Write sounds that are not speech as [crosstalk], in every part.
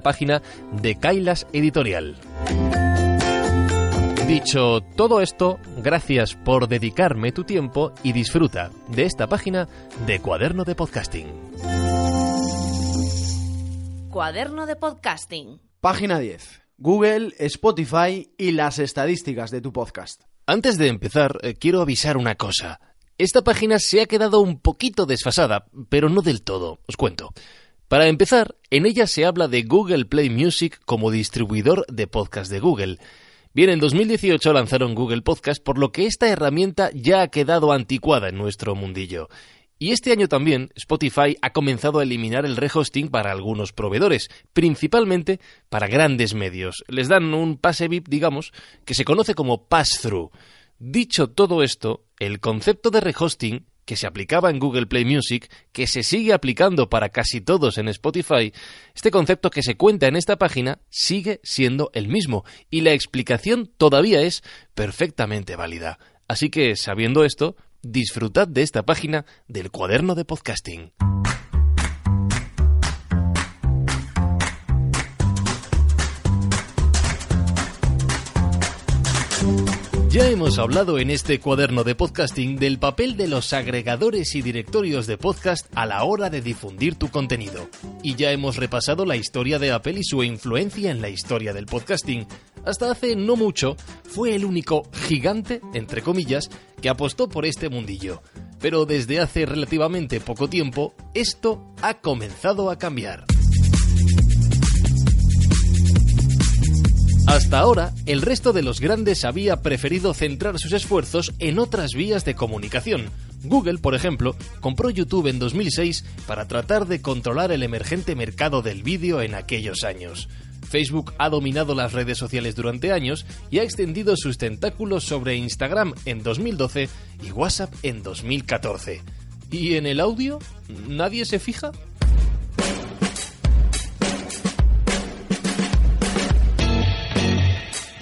página de Kailas Editorial. Dicho todo esto, gracias por dedicarme tu tiempo y disfruta de esta página de Cuaderno de Podcasting. Cuaderno de Podcasting. Página 10. Google, Spotify y las estadísticas de tu podcast. Antes de empezar, eh, quiero avisar una cosa. Esta página se ha quedado un poquito desfasada, pero no del todo. Os cuento. Para empezar, en ella se habla de Google Play Music como distribuidor de podcast de Google. Bien, en 2018 lanzaron Google Podcast, por lo que esta herramienta ya ha quedado anticuada en nuestro mundillo. Y este año también Spotify ha comenzado a eliminar el rehosting para algunos proveedores, principalmente para grandes medios. Les dan un pase VIP, digamos, que se conoce como pass-through. Dicho todo esto, el concepto de rehosting que se aplicaba en Google Play Music, que se sigue aplicando para casi todos en Spotify, este concepto que se cuenta en esta página sigue siendo el mismo y la explicación todavía es perfectamente válida. Así que, sabiendo esto, disfrutad de esta página del cuaderno de podcasting. Ya hemos hablado en este cuaderno de podcasting del papel de los agregadores y directorios de podcast a la hora de difundir tu contenido. Y ya hemos repasado la historia de Apple y su influencia en la historia del podcasting. Hasta hace no mucho fue el único gigante, entre comillas, que apostó por este mundillo. Pero desde hace relativamente poco tiempo, esto ha comenzado a cambiar. Hasta ahora, el resto de los grandes había preferido centrar sus esfuerzos en otras vías de comunicación. Google, por ejemplo, compró YouTube en 2006 para tratar de controlar el emergente mercado del vídeo en aquellos años. Facebook ha dominado las redes sociales durante años y ha extendido sus tentáculos sobre Instagram en 2012 y WhatsApp en 2014. ¿Y en el audio? ¿Nadie se fija?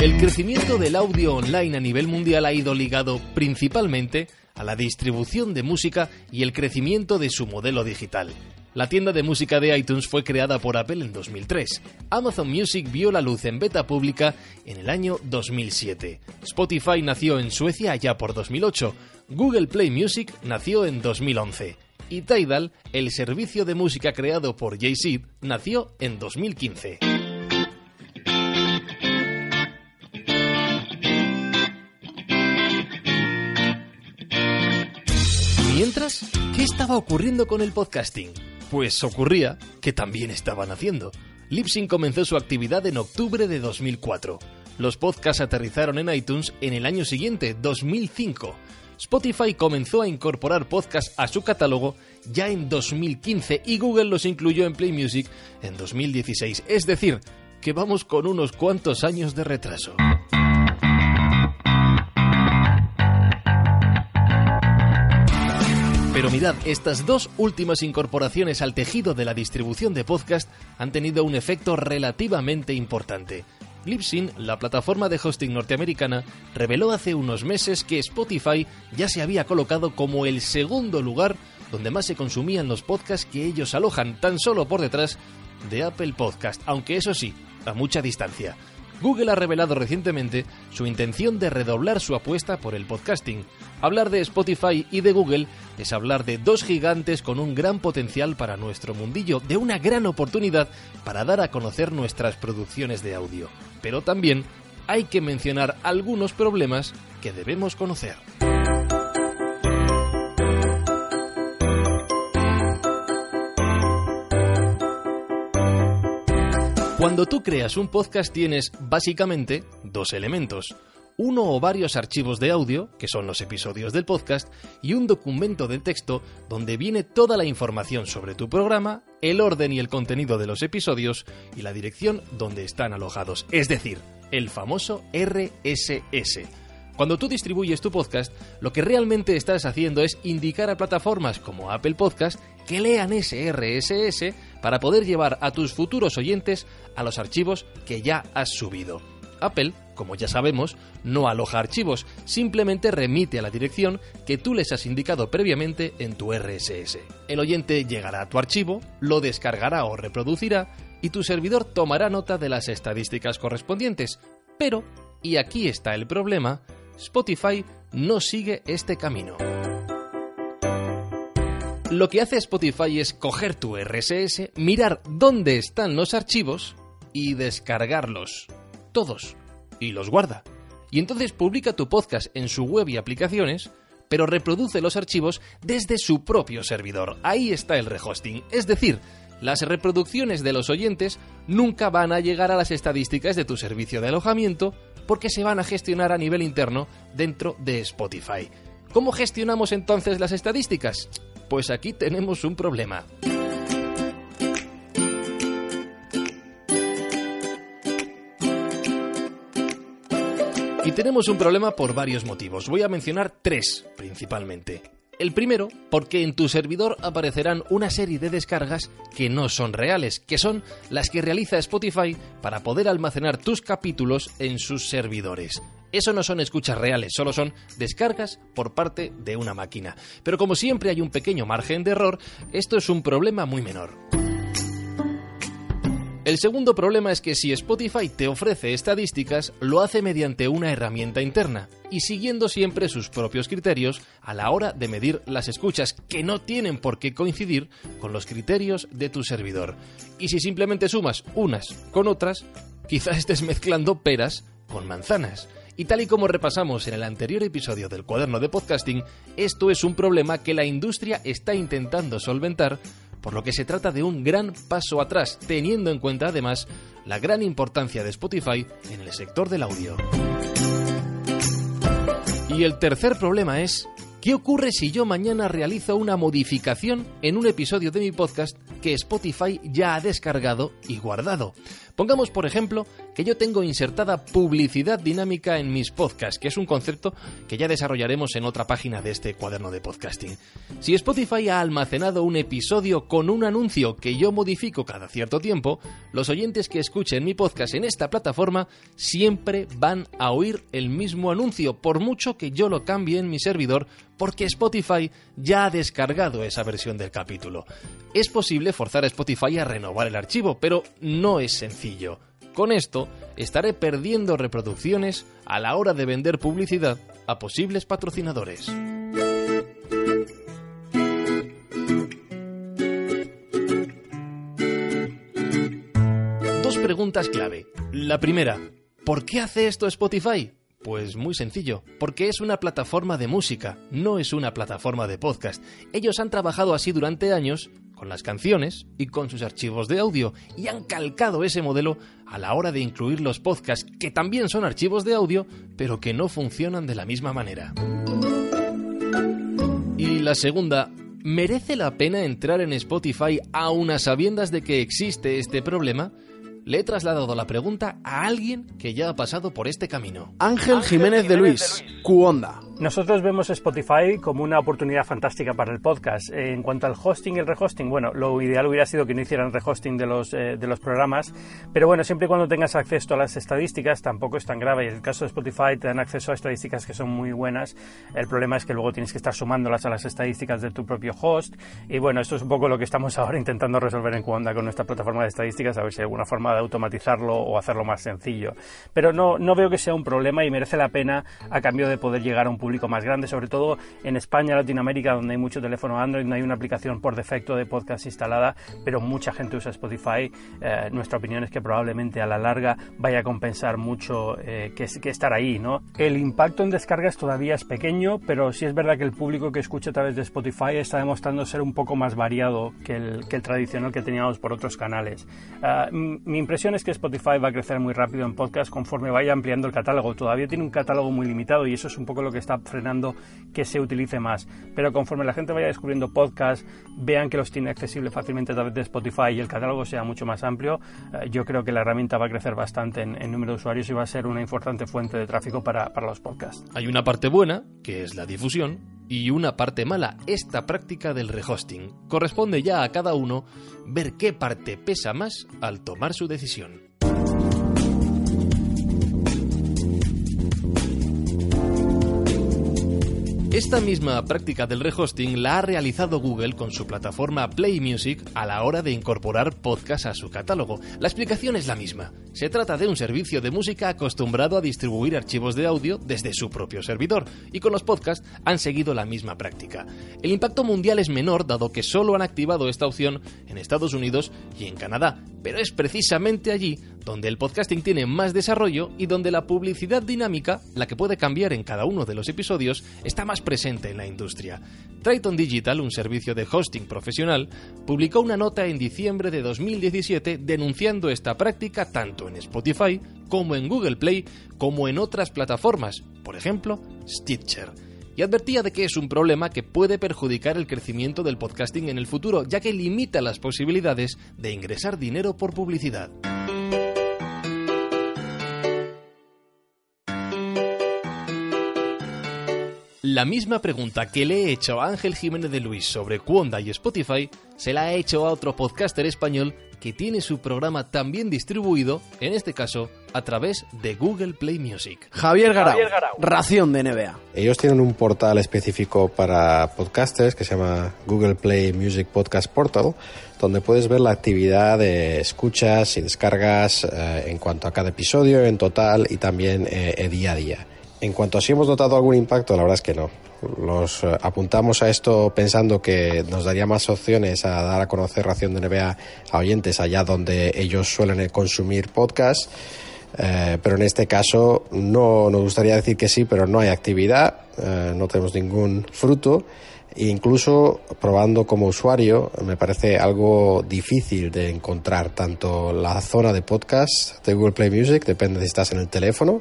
El crecimiento del audio online a nivel mundial ha ido ligado principalmente a la distribución de música y el crecimiento de su modelo digital. La tienda de música de iTunes fue creada por Apple en 2003. Amazon Music vio la luz en beta pública en el año 2007. Spotify nació en Suecia allá por 2008. Google Play Music nació en 2011. Y Tidal, el servicio de música creado por Jay-Z, nació en 2015. ¿Qué estaba ocurriendo con el podcasting? Pues ocurría que también estaban haciendo. Lipsyn comenzó su actividad en octubre de 2004. Los podcasts aterrizaron en iTunes en el año siguiente, 2005. Spotify comenzó a incorporar podcasts a su catálogo ya en 2015 y Google los incluyó en Play Music en 2016. Es decir, que vamos con unos cuantos años de retraso. Pero mirad, estas dos últimas incorporaciones al tejido de la distribución de podcast han tenido un efecto relativamente importante. Libsyn, la plataforma de hosting norteamericana, reveló hace unos meses que Spotify ya se había colocado como el segundo lugar donde más se consumían los podcasts que ellos alojan, tan solo por detrás de Apple Podcast, aunque eso sí, a mucha distancia. Google ha revelado recientemente su intención de redoblar su apuesta por el podcasting. Hablar de Spotify y de Google es hablar de dos gigantes con un gran potencial para nuestro mundillo, de una gran oportunidad para dar a conocer nuestras producciones de audio. Pero también hay que mencionar algunos problemas que debemos conocer. Cuando tú creas un podcast tienes básicamente dos elementos. Uno o varios archivos de audio, que son los episodios del podcast, y un documento de texto donde viene toda la información sobre tu programa, el orden y el contenido de los episodios y la dirección donde están alojados, es decir, el famoso RSS. Cuando tú distribuyes tu podcast, lo que realmente estás haciendo es indicar a plataformas como Apple Podcast que lean ese RSS para poder llevar a tus futuros oyentes a los archivos que ya has subido. Apple, como ya sabemos, no aloja archivos, simplemente remite a la dirección que tú les has indicado previamente en tu RSS. El oyente llegará a tu archivo, lo descargará o reproducirá y tu servidor tomará nota de las estadísticas correspondientes. Pero, y aquí está el problema, Spotify no sigue este camino. Lo que hace Spotify es coger tu RSS, mirar dónde están los archivos y descargarlos. Todos. Y los guarda. Y entonces publica tu podcast en su web y aplicaciones, pero reproduce los archivos desde su propio servidor. Ahí está el rehosting. Es decir, las reproducciones de los oyentes nunca van a llegar a las estadísticas de tu servicio de alojamiento porque se van a gestionar a nivel interno dentro de Spotify. ¿Cómo gestionamos entonces las estadísticas? Pues aquí tenemos un problema. Y tenemos un problema por varios motivos. Voy a mencionar tres principalmente. El primero, porque en tu servidor aparecerán una serie de descargas que no son reales, que son las que realiza Spotify para poder almacenar tus capítulos en sus servidores. Eso no son escuchas reales, solo son descargas por parte de una máquina. Pero como siempre hay un pequeño margen de error, esto es un problema muy menor. El segundo problema es que si Spotify te ofrece estadísticas, lo hace mediante una herramienta interna y siguiendo siempre sus propios criterios a la hora de medir las escuchas, que no tienen por qué coincidir con los criterios de tu servidor. Y si simplemente sumas unas con otras, quizás estés mezclando peras con manzanas. Y tal y como repasamos en el anterior episodio del cuaderno de podcasting, esto es un problema que la industria está intentando solventar por lo que se trata de un gran paso atrás, teniendo en cuenta además la gran importancia de Spotify en el sector del audio. Y el tercer problema es, ¿qué ocurre si yo mañana realizo una modificación en un episodio de mi podcast que Spotify ya ha descargado y guardado? Pongamos, por ejemplo, que yo tengo insertada publicidad dinámica en mis podcasts, que es un concepto que ya desarrollaremos en otra página de este cuaderno de podcasting. Si Spotify ha almacenado un episodio con un anuncio que yo modifico cada cierto tiempo, los oyentes que escuchen mi podcast en esta plataforma siempre van a oír el mismo anuncio, por mucho que yo lo cambie en mi servidor, porque Spotify ya ha descargado esa versión del capítulo. Es posible forzar a Spotify a renovar el archivo, pero no es sencillo. Con esto, estaré perdiendo reproducciones a la hora de vender publicidad a posibles patrocinadores. Dos preguntas clave. La primera, ¿por qué hace esto Spotify? Pues muy sencillo, porque es una plataforma de música, no es una plataforma de podcast. Ellos han trabajado así durante años con las canciones y con sus archivos de audio y han calcado ese modelo a la hora de incluir los podcasts, que también son archivos de audio, pero que no funcionan de la misma manera. Y la segunda, ¿merece la pena entrar en Spotify aun a sabiendas de que existe este problema? le he trasladado la pregunta a alguien que ya ha pasado por este camino. Ángel, Jiménez, de Luis, Cuonda. Nosotros vemos Spotify como una oportunidad fantástica para el podcast. En cuanto al hosting y el rehosting, bueno, lo ideal hubiera sido que no hicieran rehosting de los, eh, de los programas, pero bueno, siempre y cuando tengas acceso a las estadísticas tampoco es tan grave. En el caso de Spotify te dan acceso a estadísticas que son muy buenas. El problema es que luego tienes que estar sumándolas a las estadísticas de tu propio host. Y bueno, esto es un poco lo que estamos [laughs] ahora intentando resolver en Cuanda con nuestra plataforma de estadísticas, a ver si hay alguna forma de automatizarlo o hacerlo más sencillo. Pero no, no veo que sea un problema y merece la pena a cambio de poder llegar a un público más grande, sobre todo en España, Latinoamérica, donde hay mucho teléfono Android, no hay una aplicación por defecto de podcast instalada, pero mucha gente usa Spotify. Eh, nuestra opinión es que probablemente a la larga vaya a compensar mucho eh, que, que, estar ahí, ¿no? El impacto en descargas todavía es pequeño, pero sí es verdad que el público que escucha a través de Spotify está demostrando ser un poco más variado que el, que el tradicional que teníamos por otros canales. Uh, mi impresión es que Spotify va a crecer muy rápido en podcast conforme vaya ampliando el catálogo. Todavía tiene un catálogo muy limitado y eso es un poco lo que está frenando que se utilice más. Pero conforme la gente vaya descubriendo podcasts, vean que los tiene accesibles fácilmente a través de Spotify y el catálogo sea mucho más amplio, eh, yo creo que la herramienta va a crecer bastante en, en, número de usuarios y va a ser una importante fuente de tráfico para, para los podcasts. Hay una parte buena, que es la difusión, y una parte mala, esta práctica del rehosting. Corresponde ya a cada uno ver qué parte pesa más al tomar su decisión. Esta misma práctica del rehosting la ha realizado Google con su plataforma Play Music a la hora de incorporar podcasts a su catálogo. La explicación es la misma. Se trata de un servicio de música acostumbrado a distribuir archivos de audio desde su propio servidor, y con los podcasts han seguido la misma práctica. El impacto mundial es menor dado que solo han activado esta opción en Estados Unidos y en Canadá, pero es precisamente allí donde el podcasting tiene más desarrollo y donde la publicidad dinámica, la que puede cambiar en cada uno de los episodios, está más presente en la industria. Triton Digital, un servicio de hosting profesional, publicó una nota en diciembre de 2017 denunciando esta práctica tanto en Spotify como en Google Play como en otras plataformas, por ejemplo, Stitcher y advertía de que es un problema que puede perjudicar el crecimiento del podcasting en el futuro, ya que limita las posibilidades de ingresar dinero por publicidad. La misma pregunta que le he hecho a Ángel Jiménez de Luis sobre Cuonda y Spotify, se la he hecho a otro podcaster español que tiene su programa también distribuido, en este caso, a través de Google Play Music. Javier Garau, Javier Garau, ración de NBA. Ellos tienen un portal específico para podcasters que se llama Google Play Music Podcast Portal, donde puedes ver la actividad de escuchas y descargas eh, en cuanto a cada episodio en total y también eh, día a día. En cuanto a si hemos notado algún impacto, la verdad es que no. Los eh, apuntamos a esto pensando que nos daría más opciones a dar a conocer Ración de NBA a oyentes allá donde ellos suelen consumir podcast. Eh, pero en este caso no nos gustaría decir que sí, pero no hay actividad, eh, no tenemos ningún fruto. E incluso probando como usuario me parece algo difícil de encontrar tanto la zona de podcast de Google Play Music, depende si estás en el teléfono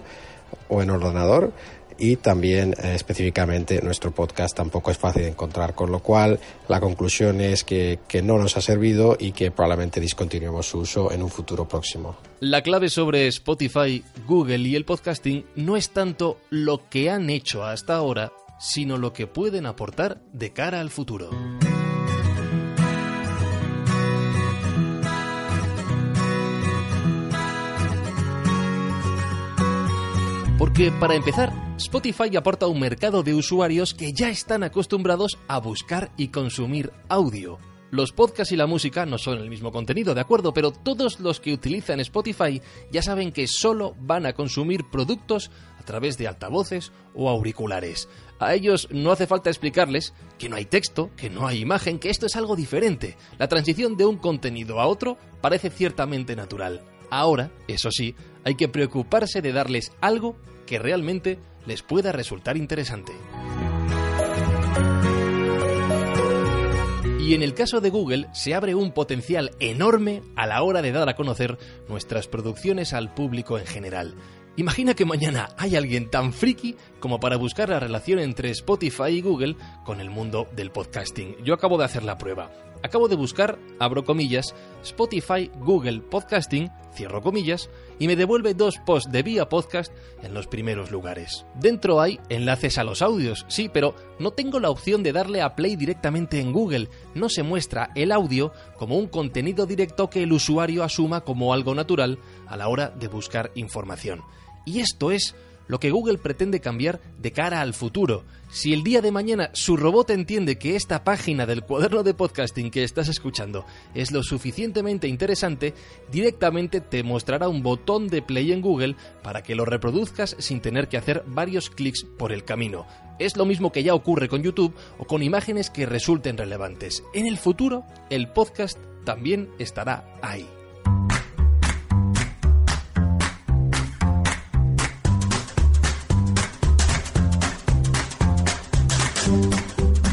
o en ordenador y también eh, específicamente nuestro podcast tampoco es fácil de encontrar, con lo cual la conclusión es que, que, no nos ha servido y que probablemente discontinuemos su uso en un futuro próximo. La clave sobre Spotify, Google y el podcasting no es tanto lo que han hecho hasta ahora, sino lo que pueden aportar de cara al futuro. Porque, para empezar, Spotify aporta un mercado de usuarios que ya están acostumbrados a buscar y consumir audio. Los podcasts y la música no son el mismo contenido, de acuerdo, pero todos los que utilizan Spotify ya saben que solo van a consumir productos a través de altavoces o auriculares. A ellos no hace falta explicarles que no hay texto, que no hay imagen, que esto es algo diferente. La transición de un contenido a otro parece ciertamente natural. Ahora, eso sí, hay que preocuparse de darles algo que realmente les pueda resultar interesante. Y en el caso de Google se abre un potencial enorme a la hora de dar a conocer nuestras producciones al público en general. Imagina que mañana hay alguien tan friki como para buscar la relación entre Spotify y Google con el mundo del podcasting. Yo acabo de hacer la prueba. Acabo de buscar, abro comillas, Spotify, Google Podcasting, cierro comillas, y me devuelve dos posts de vía podcast en los primeros lugares. Dentro hay enlaces a los audios, sí, pero no tengo la opción de darle a play directamente en Google. No se muestra el audio como un contenido directo que el usuario asuma como algo natural a la hora de buscar información. Y esto es lo que Google pretende cambiar de cara al futuro. Si el día de mañana su robot entiende que esta página del cuaderno de podcasting que estás escuchando es lo suficientemente interesante, directamente te mostrará un botón de play en Google para que lo reproduzcas sin tener que hacer varios clics por el camino. Es lo mismo que ya ocurre con YouTube o con imágenes que resulten relevantes. En el futuro, el podcast también estará ahí.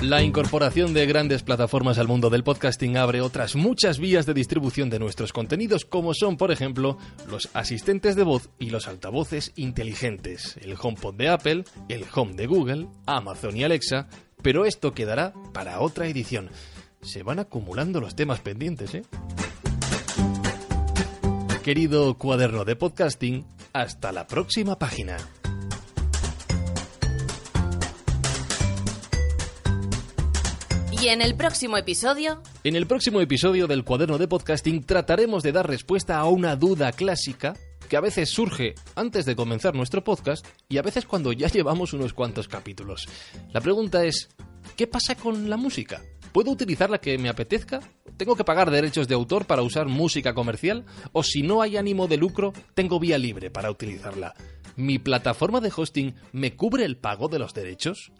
La incorporación de grandes plataformas al mundo del podcasting abre otras muchas vías de distribución de nuestros contenidos, como son, por ejemplo, los asistentes de voz y los altavoces inteligentes, el HomePod de Apple, el Home de Google, Amazon y Alexa, pero esto quedará para otra edición. Se van acumulando los temas pendientes, ¿eh? Querido cuaderno de podcasting, hasta la próxima página. Y en el próximo episodio... En el próximo episodio del cuaderno de podcasting trataremos de dar respuesta a una duda clásica que a veces surge antes de comenzar nuestro podcast y a veces cuando ya llevamos unos cuantos capítulos. La pregunta es, ¿qué pasa con la música? ¿Puedo utilizar la que me apetezca? ¿Tengo que pagar derechos de autor para usar música comercial? ¿O si no hay ánimo de lucro, tengo vía libre para utilizarla? ¿Mi plataforma de hosting me cubre el pago de los derechos?